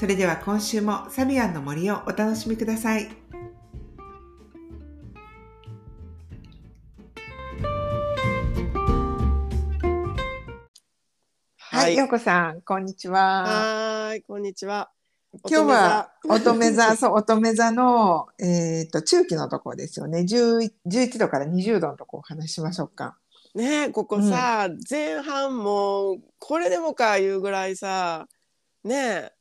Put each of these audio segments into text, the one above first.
それでは今週もサビアンの森をお楽しみください。はい、ようこさん、こんにちは。はーい、こんにちは。今日は乙女座、そう、乙女座の、えっ、と、中期のところですよね。10 11度から20度のところお話ししましょうか。ねえここさ、前半もこれでもかいうぐらいさ、ねえ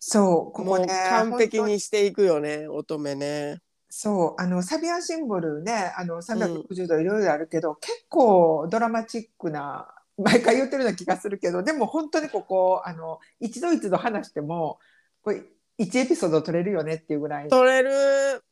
そう、こもうこね。完璧にしていくよね、乙女ね。そう、あの、サビアンシンボルね、あの、360度いろいろあるけど、結構ドラマチックな、毎回言ってるような気がするけど、でも本当にここ、あの、一度一度話しても、これ、1エピソード取れるよねっていうぐらい、取れる。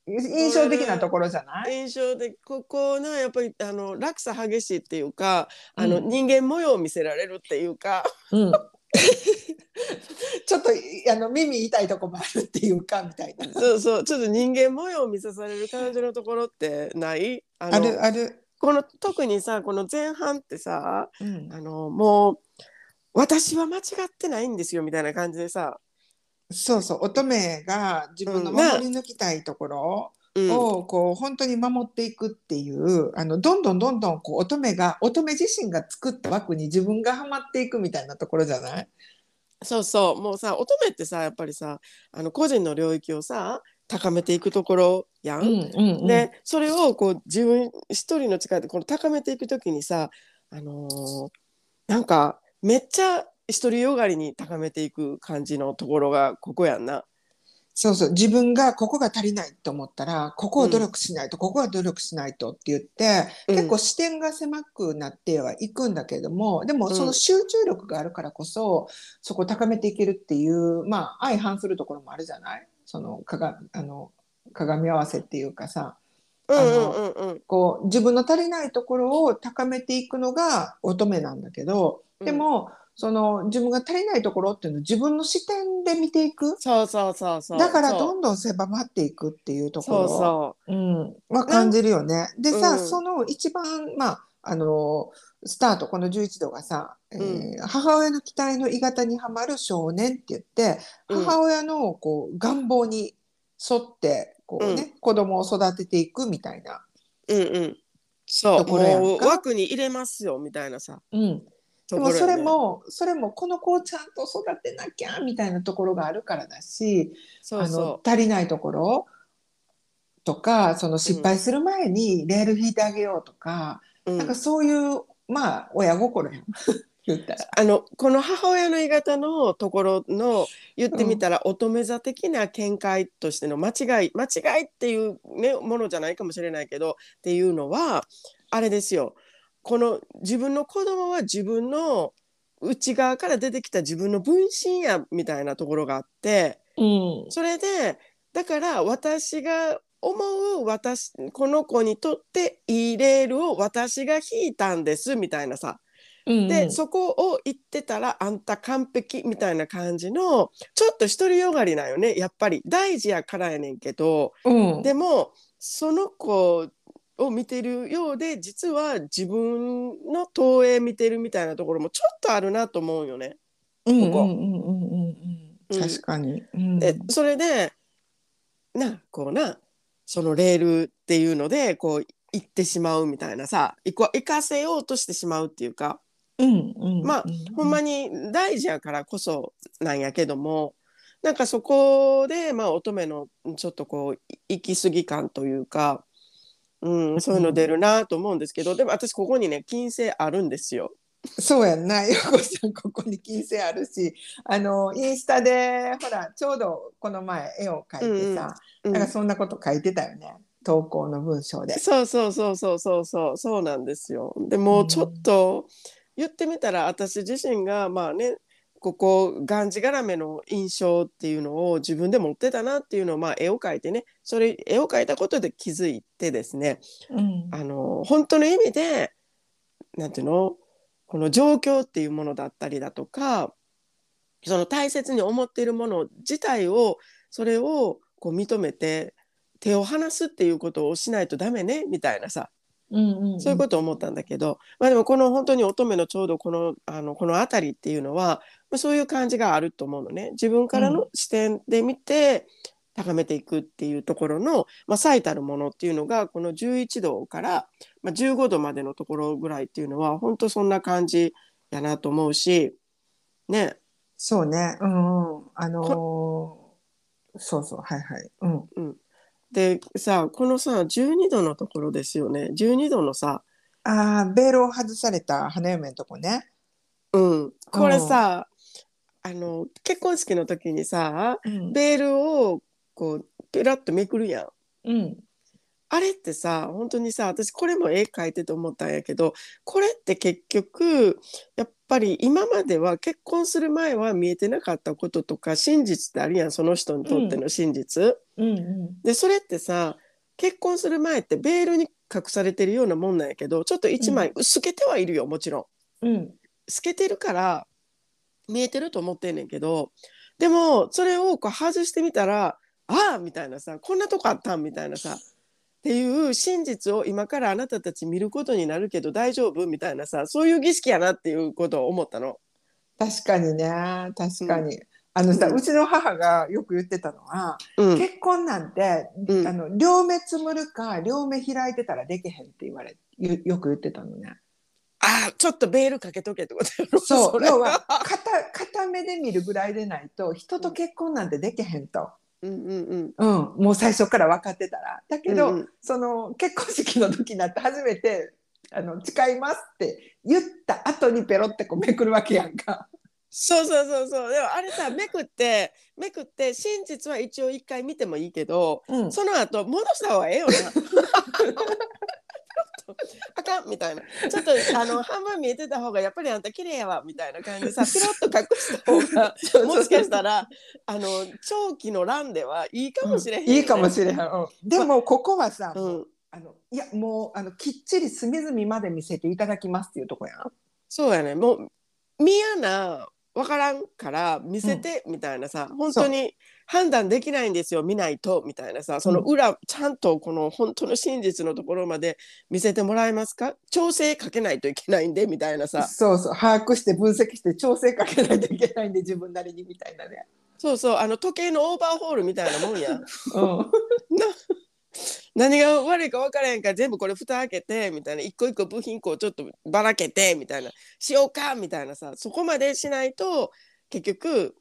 印象的なところじゃない？印象でここなやっぱりあの落差激しいっていうかあの、うん。人間模様を見せられるっていうか。うん。ちょっとあの耳痛いとこもあるっていうかみたいな。そうそう。ちょっと人間模様を見さされる感じのところってない？あのあるある。この特にさこの前半ってさうん、あのもう私は間違ってないんですよみたいな感じでさ、そうそう。乙女が自分の守り抜きたいところうん、をこう本当に守っていくっていうあのどんどんどんどんこう乙女が乙女自身が作った枠に自分がはまっていくみたいなところじゃない？そうそう。もうさ乙女ってさやっぱりさあの個人の領域をさ高めていくところやん。うんでそれをこう自分一人の力でこの高めていく時にさ、あのーなんかめっちゃ独りよがりに高めていく感じのところがここやんな。そうそう。自分がここが足りないと思ったらここを努力しないと、ここは努力しないとって言って、うん。結構視点が狭くなってはいくんだけどもでもうん。その集中力があるからこそ、そこを高めていけるっていうまあ相反するところもあるじゃない？そのかがあの鏡合わせっていうかさ。うんうんあのうん。うんこう自分の足りないところを高めていくのが乙女なんだけどでも、その自分が足りないところっていうのを自分の視点で見ていくそうそうそうそう。だからどんどん狭まっていくっていうとこそうろそう。うん、は感じるよね。でさ、うんその一番まああのスタートこの11度がさ、えー母親の期待の鋳型にはまる少年って言ってうん母親のこう願望に沿ってこう、ね子供を育てていくみたいな。うんうん。そう、もう枠に入れますよみたいなさ。うん、でもそれもそれもこの子をちゃんと育てなきゃみたいなところがあるからだしあのそうそ足りないところとかその失敗する前にレール引いてあげようとか、う。うんなんかそういうまあ親心やん 言ったら。あのこの母親の言い方のところの言ってみたら、乙女座的な見解としての間違い間違いっていう、ね、ものじゃないかもしれないけどっていうのはあれですよこの自分の子供は自分の内側から出てきた自分の分身やみたいなところがあってうん。それでだから私が思う私この子にとっていいレールを私が引いたんですみたいなさ。で、そこを言ってたらあんた完璧みたいな感じのちょっと独りよがりなよねやっぱり。大事やからやねんけど。うん、でもその子を見てるようで実は自分の投影見てるみたいなところもちょっとあるなと思うよね。確かに。うんでそれでなこうなそのレールっていうのでこう行ってしまうみたいなさ行かせようとしてしまうっていうか。うんうんまあうんほんまに大事やからこそなんやけどもなんかそこでまあ乙女のちょっとこう行き過ぎ感というか、うん、そういうの出るなと思うんですけど、でも私ここにね金星あるんですよ。そうやんな、よこさん、ここに金星あるし、あの、インスタで、ほら、ちょうどこの前絵を描いてさ、うんなんかそんなこと書いてたよね、投稿の文章で。そうそうそうそうそうそう。そうなんですよ。でもうちょっと言ってみたら私自身がまあねここがんじがらめの印象っていうのを自分で持ってたなっていうのを、まあ、絵を描いてねそれ絵を描いたことで気づいてですねうん。あの本当の意味でなんていうの？この状況っていうものだったりだとかその大切に思っているもの自体をそれをこう認めて手を離すっていうことをしないとダメねみたいなさうんうんそういうことを思ったんだけど、まあ、でもこの本当に乙女のちょうどこのあのこの辺りっていうのは、まあ、そういう感じがあると思うのね自分からの視点で見て高めていくっていうところの、まあ、最たるものっていうのがこの11度から、まあ、15度までのところぐらいっていうのは本当そんな感じやなと思うしねそうね。うんうん。あのーそうそう。はいはい。うん。でさこのさ12度のところですよね12度のさああ、ベールを外された花嫁のとこね。うんこれさあの結婚式の時にさうん。ベールをこうペラッとめくるやん。うん。あれってさ本当にさ私これも絵描いてて思ったんやけどこれって結局やっぱり今までは結婚する前は見えてなかったこととか真実ってあるやんその人にとっての真実。うんうん。でそれってさ結婚する前ってベールに隠されてるようなもんなんやけどちょっと一枚透けてはいるよもちろん。うん。透けてるから見えてると思ってんねんけどでもそれをこう外してみたらああみたいなさこんなとこあったんみたいなさっていう真実を今からあなたたち見ることになるけど大丈夫みたいなさそういう儀式やなっていうことを思ったの。確かにね。確かに。あのさ、うんうちの母がよく言ってたのは、うん、結婚なんて、うんあの両目つむるか両目開いてたらできへんって言われよよく言ってたのね。ああちょっとベールかけとけってことやろそうれ要は片片目で見るぐらいでないと人と結婚なんてできへんと、うんうんうん、もう最初から分かってたら。だけど、うんうん。その結婚式の時になって初めてあの誓いますって言った後にペロってこうめくるわけやんか。そうそうそうそう。でもあれさめくってめくって真実は一応一回見てもいいけどうん、その後戻した方がええよな。あかんみたいな。ちょっとあの 半分見えてた方がやっぱりあんた綺麗やわみたいな感じでさ ピロッと隠した方がもしかしたらあの長期の欄ではいいかもしれへん、うんいいかもしれへん。うん、でもここはさ、うん、あのいやもうあのきっちり隅々まで見せていただきますっていうとこやん。そうやね。もう嫌な分からんから見せてみたいなさ、本当に判断できないんですよ見ないとみたいなさその裏、ちゃんとこの本当の真実のところまで見せてもらえますか？調整かけないといけないんでみたいなさ。そうそう。把握して分析して調整かけないといけないんで自分なりにみたいなね。そうそう。あの時計のオーバーホールみたいなもんや。うん 何が悪いか分からへんから全部これ蓋開けてみたいな一個一個部品こうちょっとばらけてみたいなしようかみたいなさそこまでしないと結局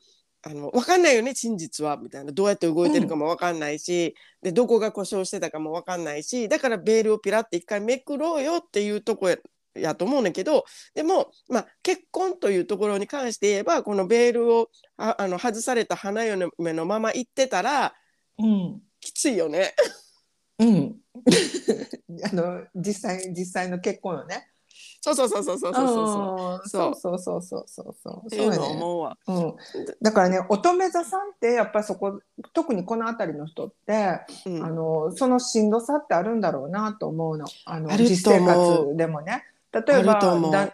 あの分かんないよね真実はみたいなどうやって動いてるかも分かんないし、でどこが故障してたかも分かんないしだからベールをピラッて一回めくろうよっていうとこややと思うねんけどでも、まあ、結婚というところに関して言えばこのベールをああの外された花嫁のまま行ってたらうんきついよね。うん、あの実際実際の結婚よね。そうそうそうそうそうそうそう。そうそうそうそうそうそうっていうのそうやね思うわ。うん、だからね乙女座さんってやっぱりそこ特にこの辺りの人って、うんあのそのしんどさってあるんだろうなと思うのあの実生活でもね。例えば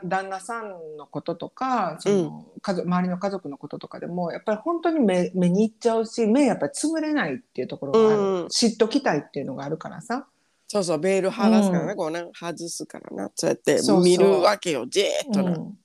旦那さんのこととかその、家族周りの家族のこととかでもやっぱり本当に目目にいっちゃうし目やっぱりつむれないっていうところがある、うん。知っときたいっていうのがあるからさ。そうそうベール剥がすからな、うん。こうな外すからな。そうやって見るわけよじーっとな。うん。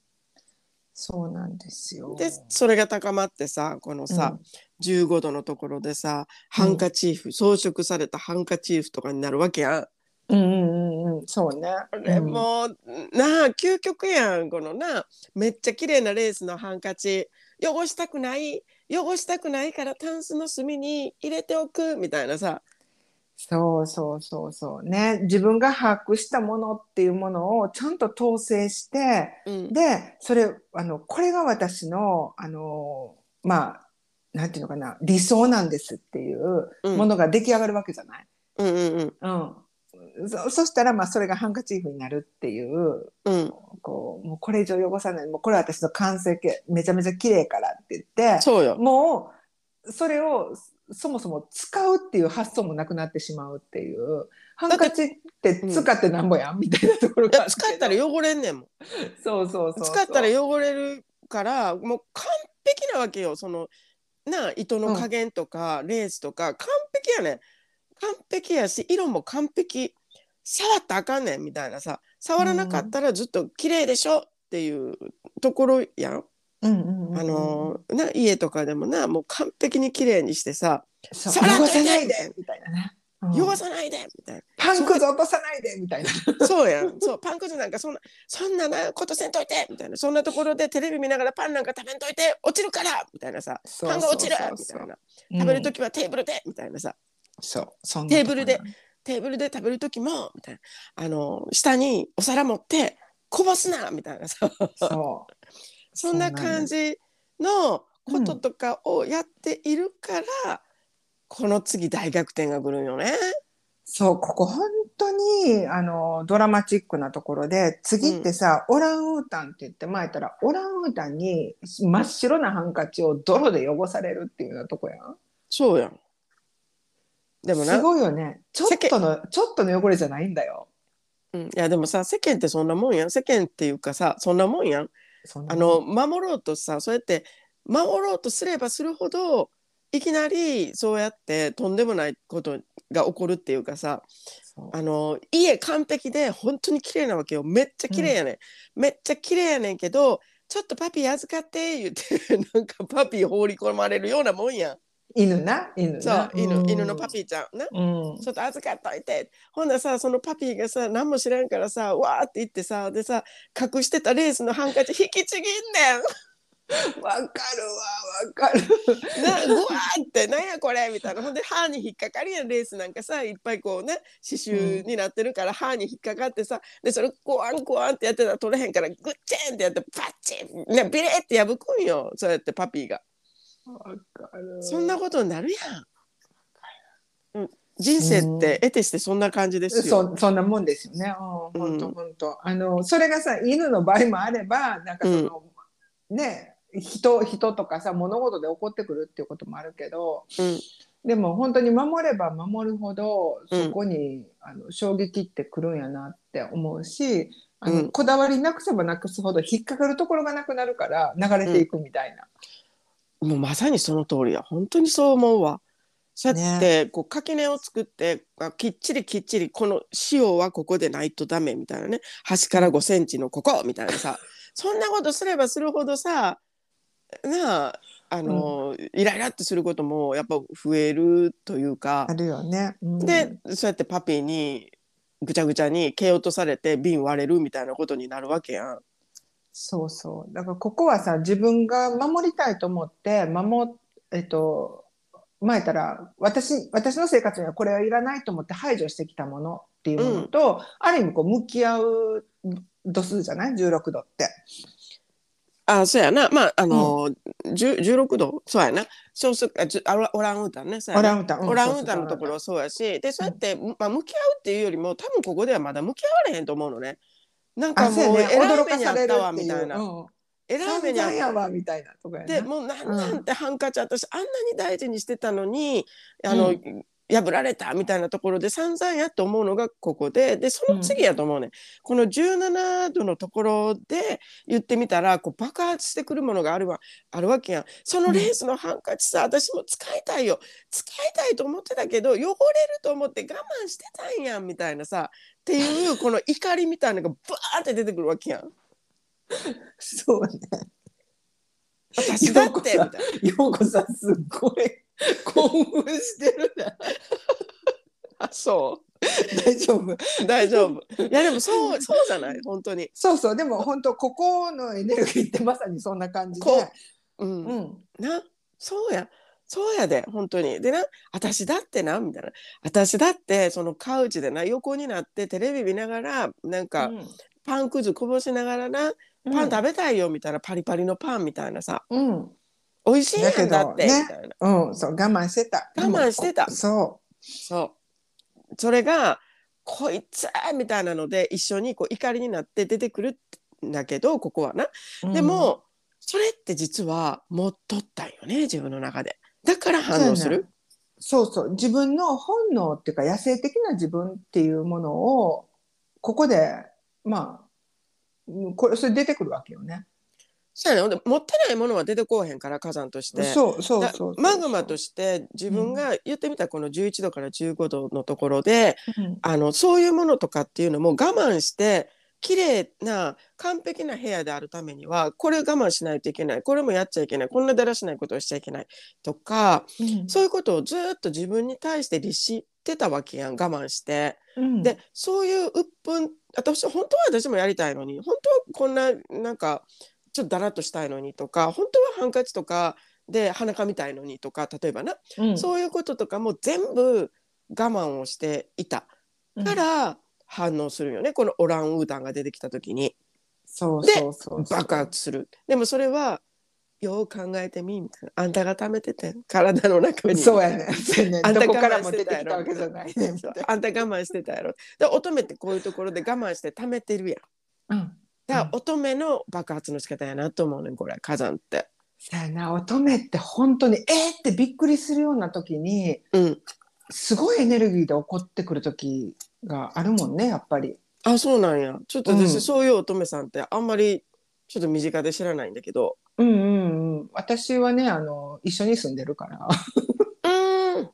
そうなんですよ。でそれが高まってさこのさ、15度のところでさハンカチーフ、装飾されたハンカチーフとかになるわけやん。うんうんうんうん。そうね。これもう、なあ究極やんこのな。めっちゃ綺麗なレースのハンカチ。汚したくない。汚したくないからタンスの隅に入れておくみたいなさ。そうそうそうそうね。自分が把握したものっていうものをちゃんと統制してうん。でそれあのこれが私のあのまあなんていうのかな理想なんですっていううん。ものが出来上がるわけじゃない？うんうんうん。うんそそしたらまあそれがハンカチーフになるっていううん。こうもうこれ以上汚さない。もうこれは私の完成形。めちゃめちゃ綺麗からって言ってそうよ。もうそれをそもそも使うっていう発想もなくなってしまうっていう。ハンカチって使ってなんぼやんみたいなところが使ったら汚れんねんもん。そうそうそう使ったら汚れるからもう完璧なわけよ。そのなあ糸の加減とか、レースとか。完璧やねん。完璧やし色も完璧触ったらあかんねんみたいなさ触らなかったらずっと綺麗でしょっていうところやん、うんうんうんあのな家とかでもなもう完璧に綺麗にしてさそう。さらないでみたいな汚さないで。みたいパンくず落とさないでみたいな。な そうやん。そうパンくずなんかそんなそんななことせんといてみたいな。そんなところでテレビ見ながらパンなんか食べんといて落ちるからみたいなさ。パンが落ちるみたいな。うん。食べる時はテーブルでみたいなさ。そう。そんなテーブルでテーブルで食べる時もみたいなあの下にお皿持ってこぼすなみたいなさそうそんな感じのこととかをやっているから、この次大逆転が来るんよね。そうここ本当にあのドラマチックなところで次ってさ、オランウータンって言って前たらオランウータンに真っ白なハンカチを泥で汚されるっていうようなとこやん。そうやん。でもなすごいよね。ちょっとのちょっとの汚れじゃないんだよ。うん、いやでもさ世間ってそんなもんやん。世間っていうかさそんなもんやん。あの守ろうとさそうやって守ろうとすればするほどいきなりそうやってとんでもないことが起こるっていうかさあの家完璧で本当に綺麗なわけよ。めっちゃ綺麗やねん、めっちゃ綺麗やねんけどちょっとパピー預かって言ってなんかパピー放り込まれるようなもんやん犬な？犬な？そう犬,、うん。犬のパピーちゃんな。うん。ちょっと預かっといて。ほんならさそのパピーがさ何も知らんからさわーって言ってさでさ隠してたレースのハンカチ引きちぎんねん。わかるわわかる。なうわーってなんやこれみたいな。ほんで歯に引っかかりやんレースなんかさいっぱいこうね刺繍になってるから歯に引っかかってさでそれコワンコワンってやってたら取れへんからグッチェンってやってパッチンねビレって破くんよそうやってパピーが。そんなことになるやん、うん、人生って得てしてそんな感じですよ、そそんなもんですよね。うん、本当本当。あのそれがさ犬の場合もあればなんかその、ね人人とかさ物事で起こってくるっていうこともあるけど、うんでも本当に守れば守るほどうんそこに、あの衝撃ってくるんやなって思うし。あのうんこだわりなくせばなくすほど引っかかるところがなくなるから流れていくみたいな。もうまさにその通りや本当にそう思うわ。そうやって、こう垣根を作ってあきっちりきっちりこの塩はここでないとダメみたいなね。端から5センチのここみたいなさ。そんなことすればするほどさなああの、イライラってすることもやっぱ増えるというか。あ、るよね。うん。でそうやってパピーにぐちゃぐちゃに蹴落とされて瓶割れるみたいなことになるわけやん。そうそう。だからここはさ、自分が守りたいと思って、守っ、えっと、前たら、私、私の生活にはこれはいらないと思って排除してきたものっていうものと、ある意味こう向き合う度数じゃない ?16 度って。あそうやなまああの、10 16度？そうやなそうすあじゅあオランウータンねオランウータン。うんオランウータンのところはそうやしでそうやって、まあ、向き合うっていうよりも多分ここではまだ向き合われへんと思うのね。なんかあ、もそうね。えらい驚目にあっかされるたわ。みたいな。うん。えらい目にあったわみたいな。でもうなんなんてハンカチ私あんなに大事にしてたのにあの、う破られたみたいなところで散々やと思うのがここででその次やと思うね、この17度のところで言ってみたらこう爆発してくるものがあるわあるわけやんそのレースのハンカチさ、私も使いたいよ使いたいと思ってたけど汚れると思って我慢してたんやんみたいなさっていうこの怒りみたいなのがバーって出てくるわけやん。そうね。私だってみたいな。ようこさん、すっごい 興奮してるね。あそう大丈夫。大丈夫。いやでもそうそうじゃない？本当に。そうそう、でも本当ここのエネルギーってまさにそんな感じで。こうん。うん。なそうやそうやで本当に。でな私だってなみたいな。私だってそのカウチでな横になってテレビ見ながらなんかパンくずこぼしながらなパン食べたいよみたいなパリパリのパンみたいなさうん。美味しいやんだってみだけたいな。うん、そう、我慢してた。我慢してたそそう。それがこいつみたいなので一緒にこう怒りになって出てくるんだけどここはな。でも、それって実は持っとったんよね自分の中で。だから反応する？そうそう自分の本能っていうか野生的な自分っていうものをここでまあこれそれ出てくるわけよね。そうやね、持ってないものは出てこうへんから火山として。そうそうそうマグマとして自分が言ってみたらこの11度から15度のところで、うん、あのそういうものとかっていうのも我慢して綺麗な完璧な部屋であるためにはこれ我慢しないといけない。これもやっちゃいけない。こんなだらしないことをしちゃいけない。とか、うん、そういうことをずっと自分に対して律してたわけやん。我慢して。うん、でそういう鬱憤私本当は私もやりたいのに本当はこんななんかちょっとだらっとしたいのにとか本当はハンカチとかで鼻かみたいのにとか例えばな、うん、そういうこととかも全部我慢をしていたから反応するよね、このオランウータンが出てきた時に。そうそうそう爆発する。でもそれはよう考えてみみたいな。あんたが貯めてて体の中に。そうやね。あんたからも出てきたわけじゃないね。あんた我慢してたやろ。で乙女ってこういうところで我慢して貯めてるやん。うん。だ乙女の爆発の仕方やなと思うねこれ火山って。さやな乙女って本当にえー、ってびっくりするような時に、うん、すごいエネルギーで起こってくる時があるもんねやっぱり。あそうなんやちょっと私、うん、そういう乙女さんってあんまりちょっと身近で知らないんだけど。うんうんうん。私はね、あの、一緒に住んでるから。うん。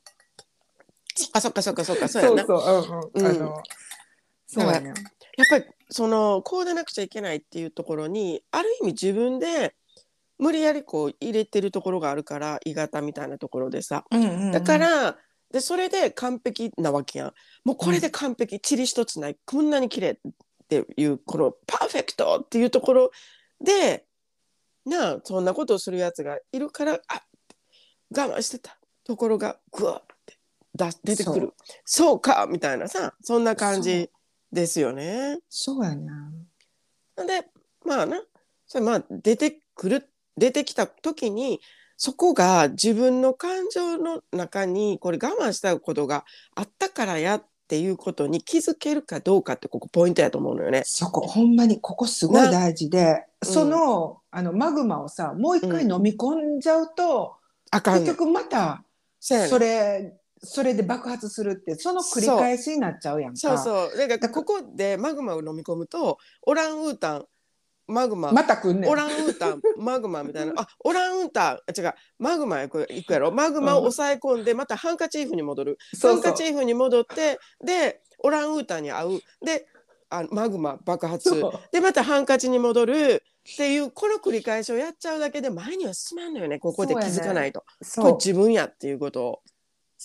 そっかそっかそっかそっか、そうやな。そうそう、うんうん。あの、そうやね。やっぱり、その、こうでなくちゃいけないっていうところに、ある意味自分で、無理やりこう入れてるところがあるから鋳型みたいなところでさ、うんうんうん、だからでそれで完璧なわけやん。もうこれで完璧、塵、うん、一つない。こんなに綺麗っていうこのパーフェクトっていうところでなあそんなことをするやつがいるからあ我慢してた。ところがグワって出出てくる。そう。かみたいなさそんな感じですよね。そうやな。でまあなそれまあ出てくる出てきた時にそこが自分の感情の中にこれ我慢したことがあったからやっっていうことに気づけるかどうかってここポイントやと思うのよね。そこほんまにここすごい大事で、その,、あのマグマをさもう一回飲み込んじゃうと、うん、結局またそれそれで爆発するってその繰り返しになっちゃうやんか。そうそう。だからここでマグマを飲み込むとオランウータンマグマ。またくんねオランウータン マグマみたいな。あオランウータンあ違う。マグマ行くやろ。マグマを抑え込んでまたハンカチーフに戻る、ハンカチーフに戻ってでオランウータンに会う。であマグマ爆発でまたハンカチに戻る。っていうこの繰り返しをやっちゃうだけで前には進まんのよね。ここで気づかないと、ね、これ自分やっていうことを。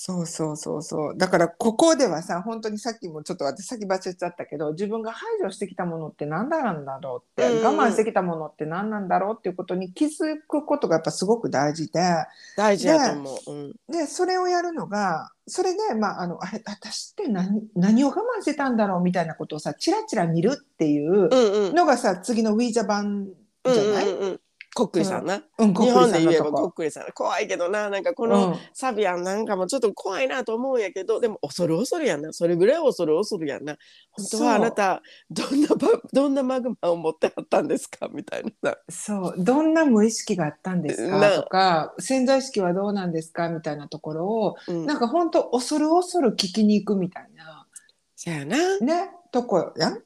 そうそうそうそう。だからここではさ本当にさっきもちょっと私先走っちゃったけど自分が排除してきたものって何なんだろうって、うん、我慢してきたものって何なんだろうっていうことに気づくことがやっぱすごく大事で。大事だと思う。うん、でそれをやるのがそれで、まあ、あのあれ私って何何を我慢してたんだろうみたいなことをさチラチラ見るっていうのがさ、うん。うん、次のウィーザ版じゃない、うんうんうんこっくりさんな、うん、日本で言えばこっくりさん怖いけどななんかこのサビアンなんかもちょっと怖いなと思うんやけど、でも恐る恐るやんな。それぐらい恐る恐るやんな。本当はあなたどんなどんなマグマを持ってあったんですか？みたいな。そう。どんな無意識があったんですか？とか潜在意識はどうなんですか？みたいなところを、うん、なんか本当恐る恐る聞きに行くみたいな。そやな。ね？とこやん？こ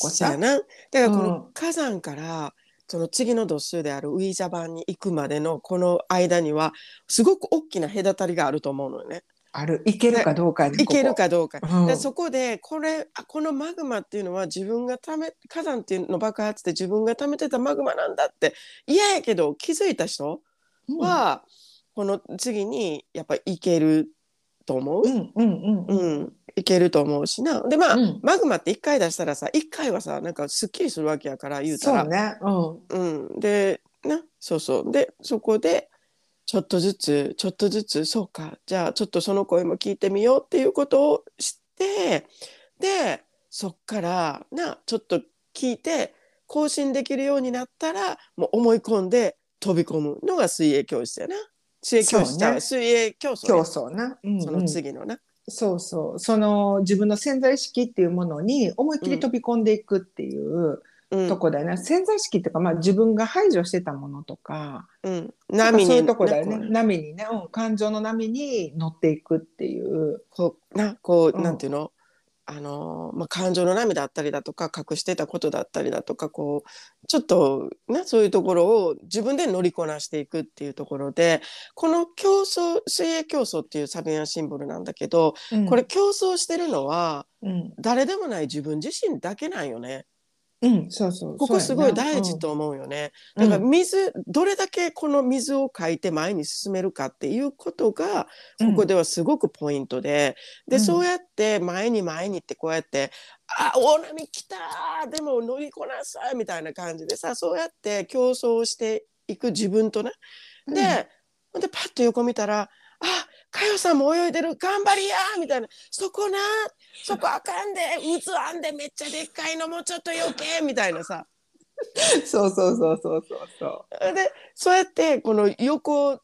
こさ。やな。だからこの火山から、うんその次の度数であるウィージャ版に行くまでのこの間にはすごく大きな隔たりがあると思うのよね。ある。いけるかどうかいけるかどうか、うん、でそこでこれこのマグマっていうのは自分がため火山っていうの爆発で自分が溜めてたマグマなんだって嫌やけど気づいた人は、この次にやっぱいけると思う。うんうんうん、うんいけると思うしな。でまあ、うん、マグマって1回出したらさ1回はさなんかすっきりするわけやから言うたら。そうね。うん、うん、でなそうそう。でそこでちょっとずつちょっとずつそうか。じゃあちょっとその声も聞いてみようっていうことをしてでそっからなちょっと聞いて更新できるようになったらもう思い込んで飛び込むのが水泳教室やな。水泳教室、ね、水泳競争、競争な、うんうん、その次のなそうそう。その自分の潜在意識っていうものに思いっきり飛び込んでいくっていううん。とこだよね、潜在意識っていうか、まあ、自分が排除してたものとかうん、波にそういうとこだよね。ね波にね、うん、感情の波に乗っていくっていう。こうなこう、うん。なんていうの？あのまあ、感情の波だったりだとか隠してたことだったりだとかこうちょっと、ね、そういうところを自分で乗りこなしていくっていうところでこの競争水泳競争っていうサビアンシンボルなんだけど、これ、競争してるのはうん誰でもない自分自身だけなんよね。うん、そうそうここすごい大事と思うよね。だから水、どれだけこの水をかいて前に進めるかっていうことがここではすごくポイントで、でうんそうやって前に前にってこうやって「あ大波来たでも乗りこなさい」みたいな感じでさそうやって競争していく自分とね。うんで,、でパッと横見たら「あかよさんも泳いでる頑張りや!」みたいな「そこなそこあかんで渦あんでめっちゃでっかいのもうちょっと余計」みたいなさ。そうそうそうそうそうそう。でそうやってこの横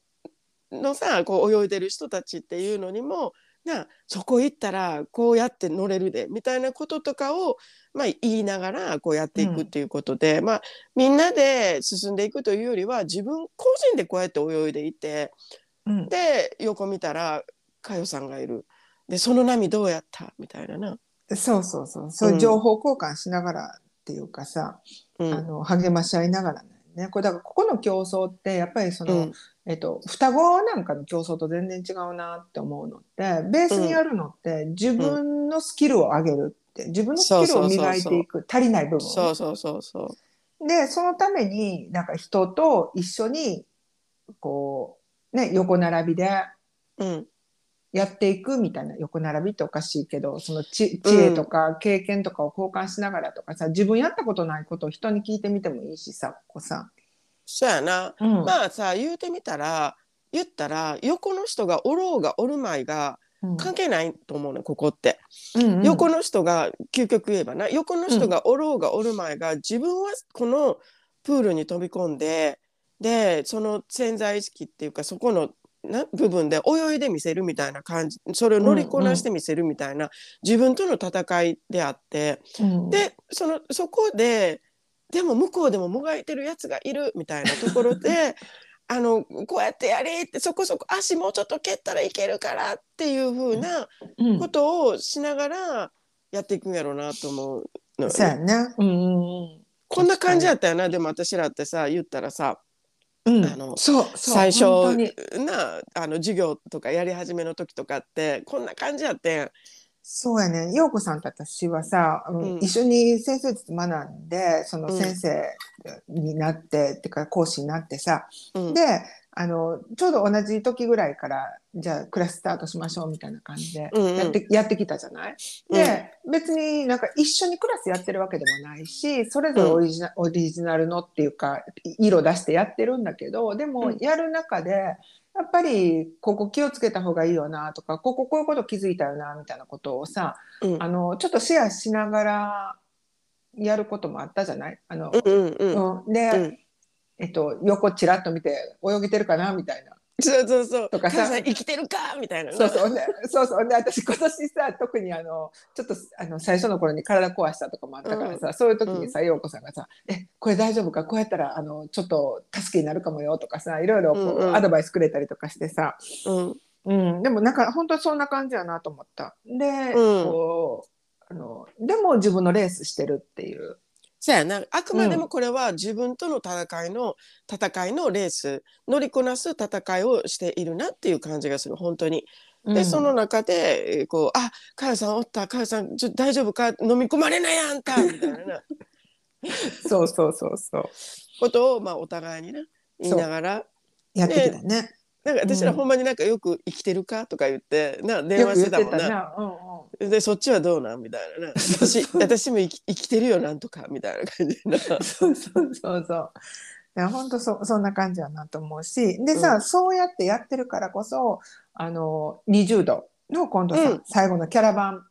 のさこう泳いでる人たちっていうのにもなそこ行ったらこうやって乗れるでみたいなこととかを、まあ、言いながらこうやっていくっていうことで、まあ、みんなで進んでいくというよりは自分個人でこうやって泳いでいてうん、で横見たらかよさんがいるでその波どうやった？みたいなな。そうそうそう。そう情報交換しながらっていうかさ、うん。あの励まし合いながらね。これだからここの競争ってやっぱりその、うん。えっと、双子なんかの競争と全然違うなって思うのってベースにあるのって、自分のスキルを上げるって自分のスキルを磨いていく足りない部分。そうそうそうそう。でそのためになんか人と一緒にこうね横並びでうんやっていくみたいな横並びっておかしいけどその知知恵とか経験とかを交換しながらとかさ、自分やったことないことを人に聞いてみてもいいしさここさ。そうやな。うん。まあさ言うてみたら言ったら横の人がおろうがおるまいがうん。関係ないと思うねここって、うんうん。横の人が究極言えばな横の人がおろうがおるまいが自分はこのプールに飛び込んででその潜在意識っていうかそこのな部分で泳いでみせるみたいな感じそれを乗りこなしてみせるみたいな、自分との戦いであってうん。でそのそこででも向こうでももがいてるやつがいるみたいなところで あのこうやってやれってそこそこ足もうちょっと蹴ったらいけるからっていう風なうん。ことをしながらやっていくんやろうなと思うのよそうやね。うんうんこんな感じやったよなでも私らってさ言ったらさうん。うんあのそう最初なあの授業とかやり始めの時とかってこんな感じやってん。そうやね。陽子さんと私はさ、うんうん一緒に先生と学んで、そのうん先生になって、っていうか講師になってさ、うんで、あの、ちょうど同じ時ぐらいから、じゃあクラススタートしましょうみたいな感じでうんうん。やって,、やってきたじゃない？で、別になんか一緒にクラスやってるわけでもないし、それぞれオリジナ,、オリジナルのっていうか、色出してやってるんだけど、でもうん。やる中で、やっぱりここ気をつけた方がいいよなとか、こここういうこと気づいたよなみたいなことをさ、うん。あの、ちょっとシェアしながらやることもあったじゃない？あの、うんうんうん。うん。で、うんえっと、横ちらっと見て泳げてるかなみたいな。そうそうそう。とかさ生きてるか？みたいな。そうそう。でそうそう。で私今年さ特にあのちょっとあの最初の頃に体壊したとかもあったからさ、そういう時にさ陽子さんがさ「えこれ大丈夫か？こうやったらあのちょっと助けになるかもよ」とかさいろいろこう、うんうん。アドバイスくれたりとかしてさ、うん。うん、でもなんか本当そんな感じやなと思った。で、うん。こうあのでも自分のレースしてるっていう。そうやな。あくまでもこれは自分との戦いの戦いのレース乗りこなす戦いをしているなっていう感じがする本当に。で、うん。その中でえーこう「あかよさんおったかよさんちょ大丈夫か？飲み込まれないあんた」みたいな。そうそうそうそう。ことを、まあ、お互いにね言いながら。やってきたね。なんか私らうんほんまになんかよく「生きてるか?」とか言ってな電話してたもんな。たな。うんうん。でそっちはどうなんみたいな。な 私私も生き生きてるよなんとかみたいな感じでな。そうそうそうそう。いや本当そそんな感じやなと思うし。でさ、うん。そうやってやってるからこそあの20度の今度さ、うん。最後のキャラバン。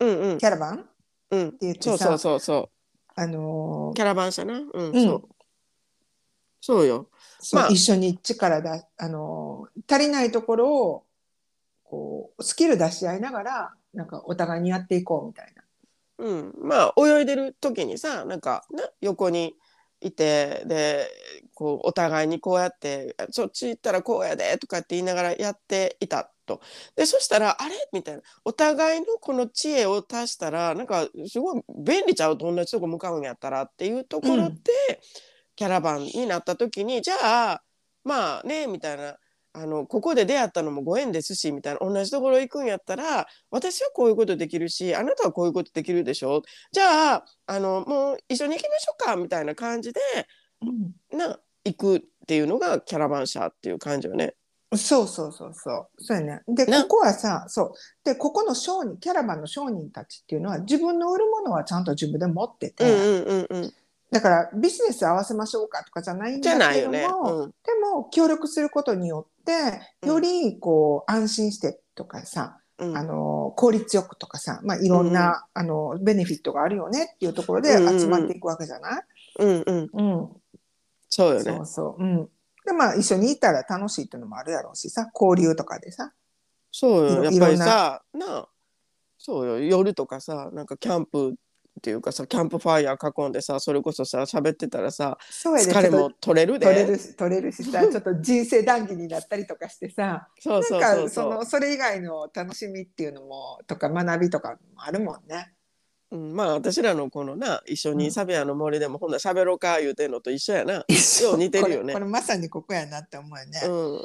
うんうん。キャラバン？ってうん言ってさそうそうそうそう。あのキャラバン車な。うん、うん。そう。そうよまあ一緒に力だあの足りないところをこうスキル出し合いながらなんかお互いにやっていこうみたいな。うん、まあ泳いでる時にさなんかな横にいてでこうお互いにこうやって「そっち行ったらこうやで」とかって言いながらやっていたと。でそしたら「あれ?」みたいなお互いのこの知恵を足したらなんかすごい便利ちゃう？と同じとこ向かうんやったらっていうところで、うんキャラバンになった時にじゃあまあねみたいなあのここで出会ったのもご縁ですしみたいな同じところ行くんやったら私はこういうことできるしあなたはこういうことできるでしょ？じゃああのもう一緒に行きましょうかみたいな感じでな行くっていうのがキャラバン車っていう感じよね。そうそうそうそう。そうやね。で、なここはさ、そう。で、ここの商人、キャラバンの商人たちっていうのは、自分の売るものはちゃんと自分で持ってて、うんうんうんうん。だからビジネス合わせましょうかとかじゃないんだけども、ね。うんでも協力することによって、よりこう安心してとかさ、うんあの効率よくとかさ、まあ、いろんな、あのベネフィットがあるよねっていうところでうんうんうん集まっていくわけじゃない、うんうんうんそうよねそう。そう。うん。で、まあ、一緒にいたら楽しいっていうのもあるやろうしさ、交流とかでさ。そうよ。やっぱりさなあそうよ夜とかさなんかキャンプっていうかさキャンプファイヤー囲んでさそれこそさ喋ってたらさ疲れも取れるで。取れるし、取れるしさ、ちょっと人生談義になったりとかしてさ、そうそうなんかその、それ以外の楽しみっていうのも、とか学びとかもあるもんね。うん、まあ私らのこのな一緒うんにサビアの森でもほんなら喋ろうか言うてんのと一緒やな。一よう似てるよねこれこれまさにここやなって思うよね。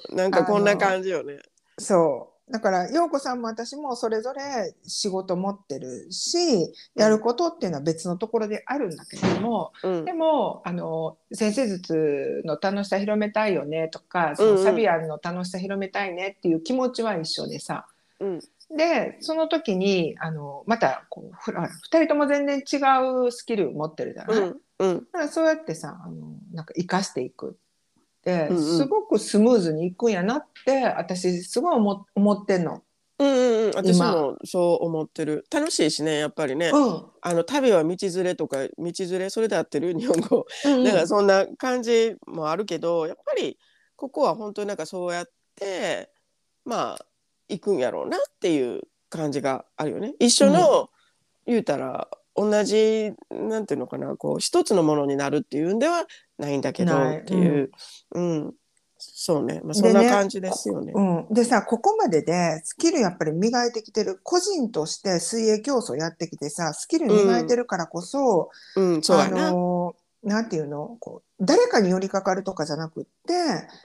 うん、なんかこんな感じよね。そう。だから、陽子さんも私もそれぞれ仕事持ってるし、やることっていうのは別のところであるんだけども、うん。でも、あの、先生術の楽しさ広めたいよねとか、そのサビアンの楽しさ広めたいねっていう気持ちは一緒でさ。うん。で、その時に、あの、また、こう、ふら二人とも全然違うスキル持ってるじゃない、うんうん。だからそうやってさ、あの、なんか活かしていくうんうん。すごくスムーズにいくんやなって、私すごい思思ってんの。うんうんうん。私今。もそう思ってる。楽しいしねやっぱりね、うん。あの旅は道連れとか道連れそれで合ってる日本語。うんだからそんな感じもあるけどやっぱりここは本当になんかそうやってまあ行くんやろうなっていう感じがあるよね。一緒の、言うたら同じなんていうのかなこう一つのものになるっていうんではないんだけどっていう、うん。そうね、まあ、そでねんな感じですよね。うん、でさここまででスキルやっぱり磨いてきてる個人として水泳競争やってきてさスキル磨いてるからこそ、うん、そうあ。のなんていうの？こう誰かに寄りかかるとかじゃなくって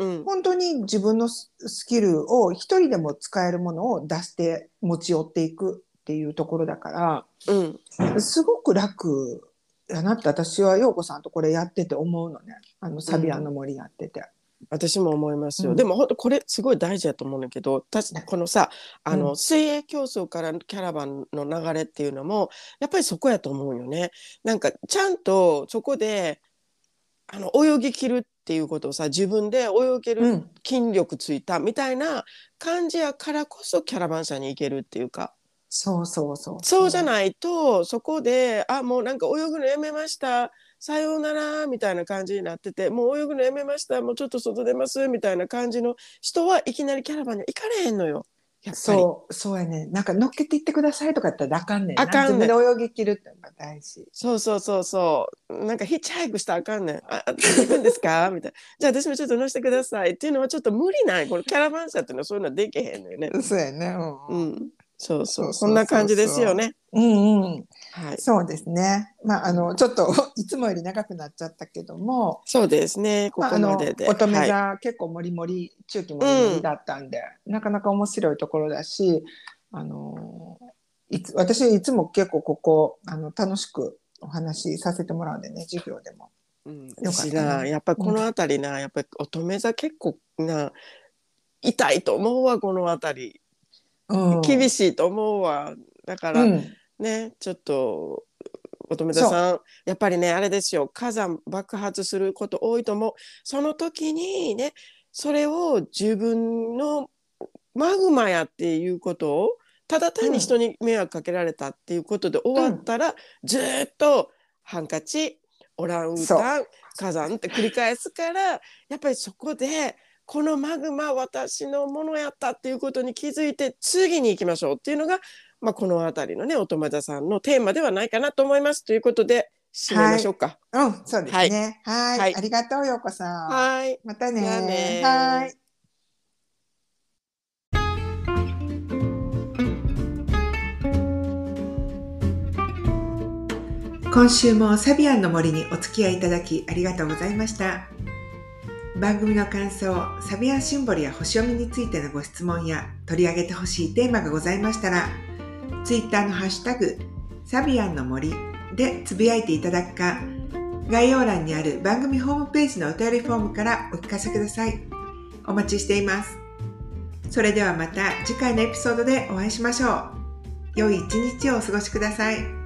うん、本当に自分のススキルを一人でも使えるものを出して持ち寄っていくっていうところだかうん、らすごく楽やなって私は陽子さんとこれやってて思うのね。あのサビアンの森やってて。私も思いますよ。うん。でも本当これすごい大事だと思うんだけど、たしこのさ、あの、うん。水泳競争からキャラバンの流れっていうのもやっぱりそこやと思うよね。なんかちゃんとそこであの泳ぎ切るっていうことをさ自分で泳げるうん。筋力ついたみたいな感じやからこそキャラバン車に行けるっていうかそうそうそう。そうじゃないとそこであもうなんか泳ぐのやめましたさようならみたいな感じになっててもう泳ぐのやめましたもうちょっと外出ますみたいな感じの人はいきなりキャラバンには行かれへんのよ。そう、そうやね。なんか乗っけていってくださいとか言ったらあかんねんな。あかんねん泳ぎ切るってのが大事。そうそうそうそうなんかヒッチハイクしたらあかんねん。あ、あ行くんですか？みたいな。じゃあ私もちょっと乗せてくださいっていうのはちょっと無理ない？このキャラバン車っていうのはそういうのはできへんのよね。そうやね。ううん。うそう。そうそうそうそんな感じですよね。うんうん。はい。そうですね。まあ、あの、ちょっと いつもより長くなっちゃったけども、そうですね。こまあ、あのこまでで。乙女はい座、結構もりもり中期もりもりだったんで、なかなか面白いところだしあのいつ私いつも結構ここあの楽しくお話しさせてもらうんでね授業でも。うん、よかったねやっぱりこの辺りな、やっぱり乙女座結構な痛いと思うわこの辺り、うん、厳しいと思うわ。だから、うん。ねちょっと乙女座さんやっぱりねあれですよ。火山爆発すること多いと思う。その時にねそれを自分のマグマやっていうことをただ単に人に迷惑かけられたっていうことで終わったら、ずーっとハンカチオランウータン火山って繰り返すからやっぱりそこでこのマグマ私のものやったっていうことに気づいて次に行きましょうっていうのが、まあ、この辺りのねお友達さんのテーマではないかなと思いますということで締めましょうか。はい、うん、そうですね。はいはい、ありがとうようこさん。はい。またね。ねはい。今週もサビアンの森にお付き合いいただきありがとうございました。番組の感想、サビアンシンボルや星読みについてのご質問や取り上げてほしいテーマがございましたら、ツイッターのハッシュタグ、サビアンの森でつぶやいていただくか、概要欄にある番組ホームページのお便りフォームからお聞かせください。お待ちしています。それではまた次回のエピソードでお会いしましょう。良い一日をお過ごしください。